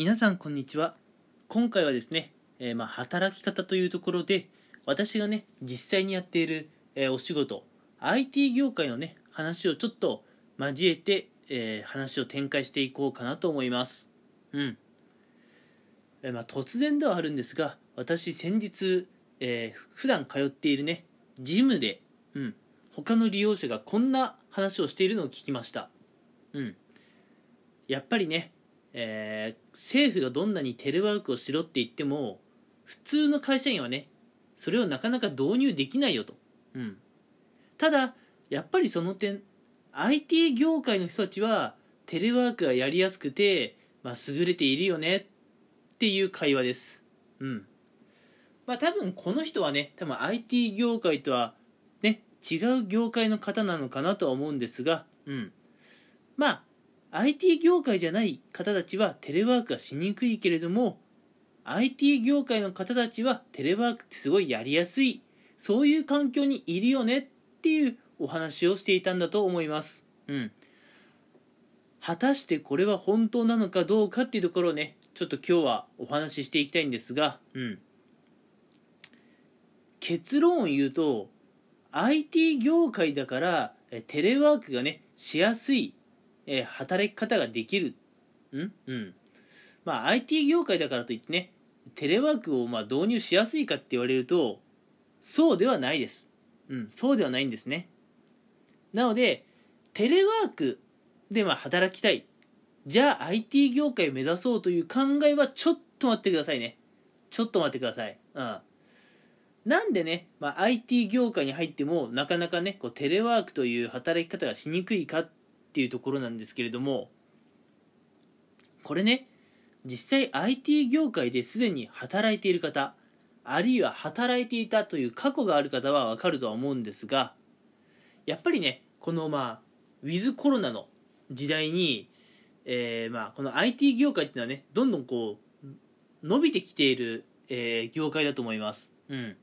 皆さんこんにちは。今回はですね、えー、まあ働き方というところで私がね実際にやっている、えー、お仕事 IT 業界のね話をちょっと交えて、えー、話を展開していこうかなと思います。うん、えまあ、突然ではあるんですが私先日、えー、普段通っているねジムで、うん、他の利用者がこんな話をしているのを聞きました。うん。やっぱりねえー、政府がどんなにテレワークをしろって言っても普通の会社員はねそれをなかなか導入できないよと、うん、ただやっぱりその点 IT 業界の人たちはテレワークがやりやすくて、まあ、優れているよねっていう会話です。うん。まあ多分この人はね多分 IT 業界とはね違う業界の方なのかなとは思うんですが。うん。まあ IT 業界じゃない方たちはテレワークがしにくいけれども IT 業界の方たちはテレワークってすごいやりやすいそういう環境にいるよねっていうお話をしていたんだと思います。うん。果たしてこれは本当なのかどうかっていうところをねちょっと今日はお話ししていきたいんですがうん。結論を言うと IT 業界だからテレワークがねしやすいえー、働き方ができる。ん？うん。まあ IT 業界だからといってね、テレワークをまあ導入しやすいかって言われると、そうではないです。うん、そうではないんですね。なので、テレワークでまあ働きたい。じゃあ IT 業界を目指そうという考えはちょっと待ってくださいね。ちょっと待ってください。うん。なんでね、まあ、IT 業界に入ってもなかなかね、こうテレワークという働き方がしにくいかっっていうところなんですけれどもこれね実際 IT 業界ですでに働いている方あるいは働いていたという過去がある方はわかるとは思うんですがやっぱりねこのまあウィズコロナの時代に、えー、まあこの IT 業界っていうのはねどんどんこう伸びてきている、えー、業界だと思います。うん、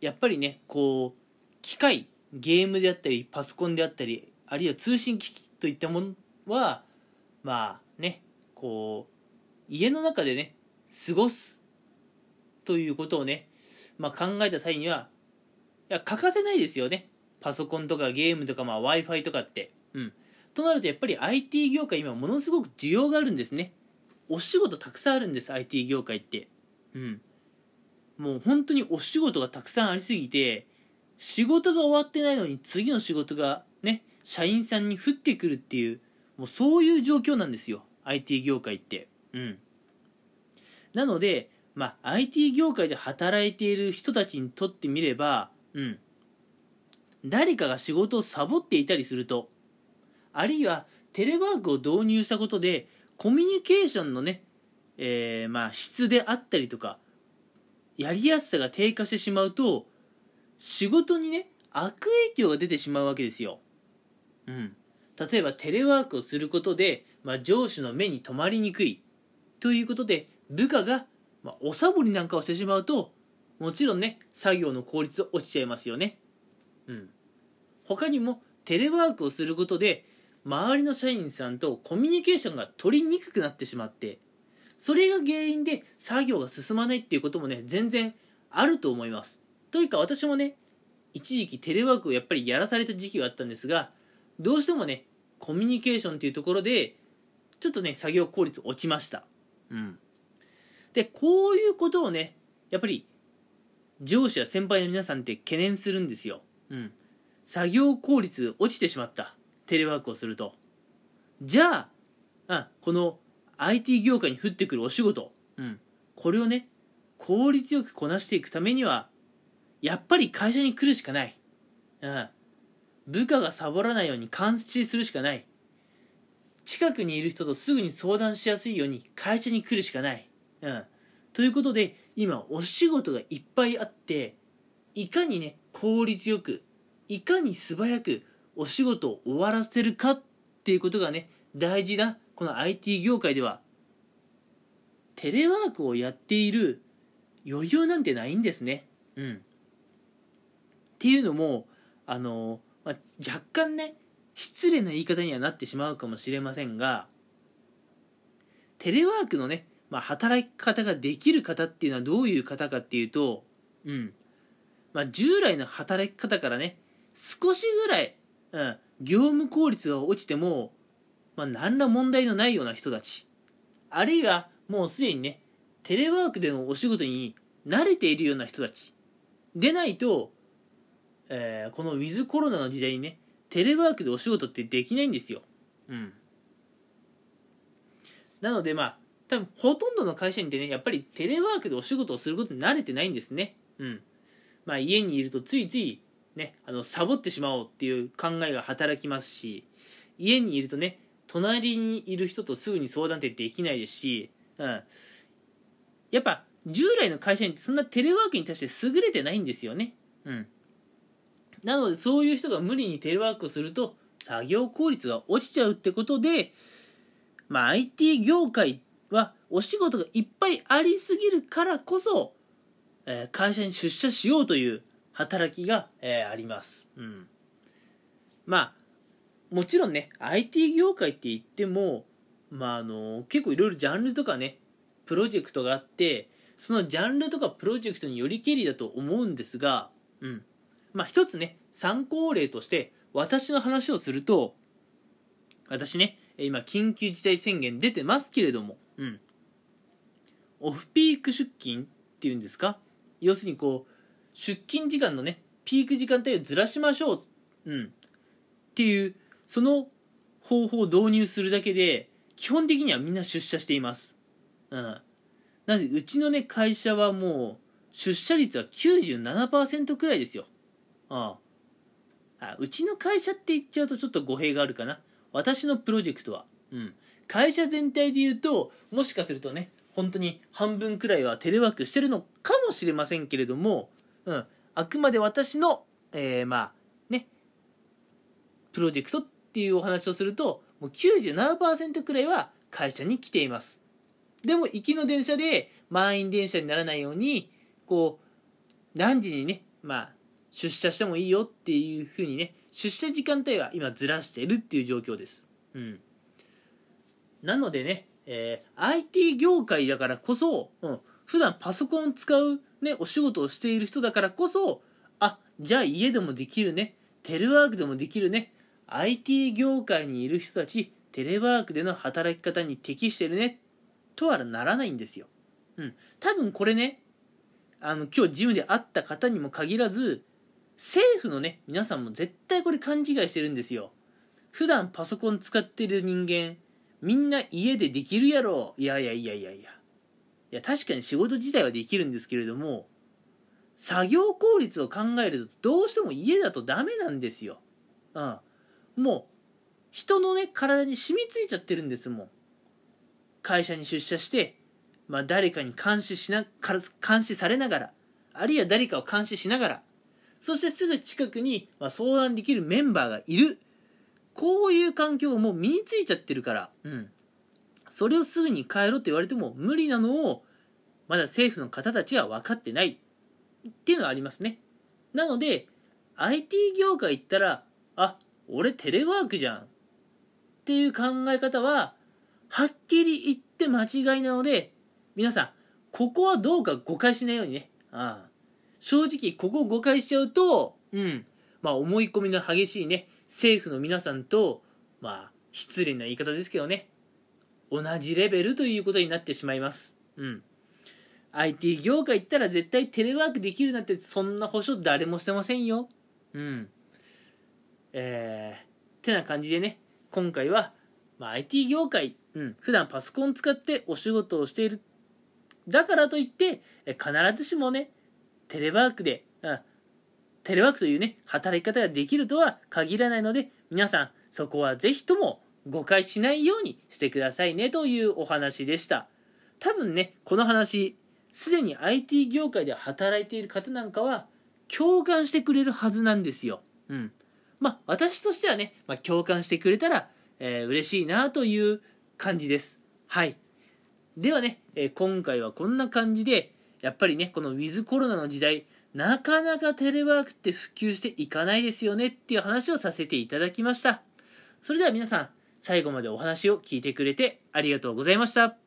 やっぱりねこう機械ゲームであったりパソコンであったりあるいは通信機器といったものはまあねこう家の中でね過ごすということをね、まあ、考えた際にはいや欠かせないですよね。パソコンとかゲームとか、まあ、w i f i とかって。うん。となるとやっぱり IT 業界今ものすごく需要があるんですね。お仕事たくさんあるんです IT 業界って。うん。もう本当にお仕事がたくさんありすぎて仕事が終わってないのに次の仕事がね社員さんに降ってくるっていうもうそういう状況なんですよ。IT 業界って。うん。なのでまあ IT 業界で働いている人たちにとってみればうん。誰かが仕事をサボっていたりするとあるいはテレワークを導入したことでコミュニケーションのね、えー、まあ質であったりとかやりやすさが低下してしまうと仕事にね悪影響が出てしまうわけですよ。うん、例えばテレワークをすることで、まあ、上司の目に留まりにくいということで部下が、まあ、おサボりなんかをしてしまうともちろんね作業の効率落ちちゃいますよね、うん、他にもテレワークをすることで周りの社員さんとコミュニケーションが取りにくくなってしまってそれが原因で作業が進まないっていうこともね全然あると思います。というか私もね一時期テレワークをやっぱりやらされた時期があったんですがどうしてもねコミュニケーションっていうところでちょっとね作業効率落ちました。うん。でこういうことをねやっぱり上司や先輩の皆さんって懸念するんですよ。うん。作業効率落ちてしまった。テレワークをすると。じゃああこの IT 業界に降ってくるお仕事、うん、これをね効率よくこなしていくためにはやっぱり会社に来るしかない、うん、部下がサボらないように監視するしかない。近くにいる人とすぐに相談しやすいように会社に来るしかない、うん、ということで今お仕事がいっぱいあっていかにね効率よくいかに素早くお仕事を終わらせるかっていうことがね大事なこの IT 業界ではテレワークをやっている余裕なんてないんですね。うん。っていうのもあのまあ、若干ね失礼な言い方にはなってしまうかもしれませんがテレワークのね、まあ、働き方ができる方っていうのはどういう方かっていうと、うん。まあ、従来の働き方からね、少しぐらい、うん、業務効率が落ちても、まあ、何ら問題のないような人たち。あるいは、もうすでにね、テレワークでのお仕事に慣れているような人たち。でないと、えー、このウィズコロナの時代にね、テレワークでお仕事ってできないんですよ。うん。なのでまあ、多分ほとんどの会社にてね、やっぱりテレワークでお仕事をすることに慣れてないんですね。うん。まあ家にいるとついついね、あの、サボってしまおうっていう考えが働きますし、家にいるとね、隣にいる人とすぐに相談ってできないですし、うん。やっぱ、従来の会社員ってそんなテレワークに対して優れてないんですよね。うん。なので、そういう人が無理にテレワークをすると、作業効率が落ちちゃうってことで、まあ、IT 業界はお仕事がいっぱいありすぎるからこそ、えー、会社に出社しようという働きが、えー、あります。うん。まあ、もちろんね、IT 業界って言っても、まあ、あの、結構いろいろジャンルとかね、プロジェクトがあって、そのジャンルとかプロジェクトによりけりだと思うんですが、うん。まあ、一つね、参考例として、私の話をすると、私ね、今、緊急事態宣言出てますけれども、うん。オフピーク出勤っていうんですか？要するにこう、出勤時間のね、ピーク時間帯をずらしましょう。うん。っていう、その方法を導入するだけで、基本的にはみんな出社しています。うん。なので、うちのね、会社はもう、出社率は97%くらいですよ。ああうちの会社って言っちゃうとちょっと語弊があるかな。私のプロジェクトは。うん。会社全体で言うと、もしかするとね、本当に半分くらいはテレワークしてるのかもしれませんけれども、うん。あくまで私の、えー、まあ、ね、プロジェクトっていうお話をすると、もう97%くらいは会社に来ています。でも、行きの電車で満員電車にならないように、こう、何時にね、まあ、出社してもいいよっていうふうにね、出社時間帯は今ずらしてるっていう状況です。うん。なのでね、えー、IT 業界だからこそ、うん、普段パソコン使うね、お仕事をしている人だからこそ、あ、じゃあ家でもできるね、テレワークでもできるね、IT 業界にいる人たち、テレワークでの働き方に適してるね、とはならないんですよ。うん。多分これね、あの、今日ジムで会った方にも限らず、政府のね、皆さんも絶対これ勘違いしてるんですよ。普段パソコン使ってる人間、みんな家でできるやろ。いやいやいやいやいや。いや、確かに仕事自体はできるんですけれども、作業効率を考えるとどうしても家だとダメなんですよ。うん。もう、人のね、体に染みついちゃってるんですもん。会社に出社して、まあ誰かに監視しな、監視されながら、あるいは誰かを監視しながら、そしてすぐ近くに、まあ、相談できるメンバーがいる。こういう環境がもう身についちゃってるから、うん。それをすぐに変えろって言われても無理なのを、まだ政府の方たちは分かってないっていうのはありますね。なので、IT 業界行ったら、あ、俺テレワークじゃんっていう考え方は、はっきり言って間違いなので、皆さん、ここはどうか誤解しないようにね。ああ正直ここを誤解しちゃうと、うん、まあ思い込みの激しいね、政府の皆さんと、まあ失礼な言い方ですけどね、同じレベルということになってしまいます。うん。IT 業界行ったら絶対テレワークできるなんてそんな保証誰もしてませんよ。うん。えー、てな感じでね、今回は、まあ、IT 業界、うん、普段パソコン使ってお仕事をしている。だからといって、必ずしもね、テレワークで、うん、テレワークというね、働き方ができるとは限らないので、皆さん、そこはぜひとも誤解しないようにしてくださいねというお話でした。多分ね、この話、すでに IT 業界で働いている方なんかは共感してくれるはずなんですよ。うん。まあ、私としてはね、まあ、共感してくれたら、えー、嬉しいなという感じです。はい。ではね、えー、今回はこんな感じで、やっぱりね、このウィズコロナの時代、なかなかテレワークって普及していかないですよねっていう話をさせていただきました。それでは皆さん、最後までお話を聞いてくれてありがとうございました。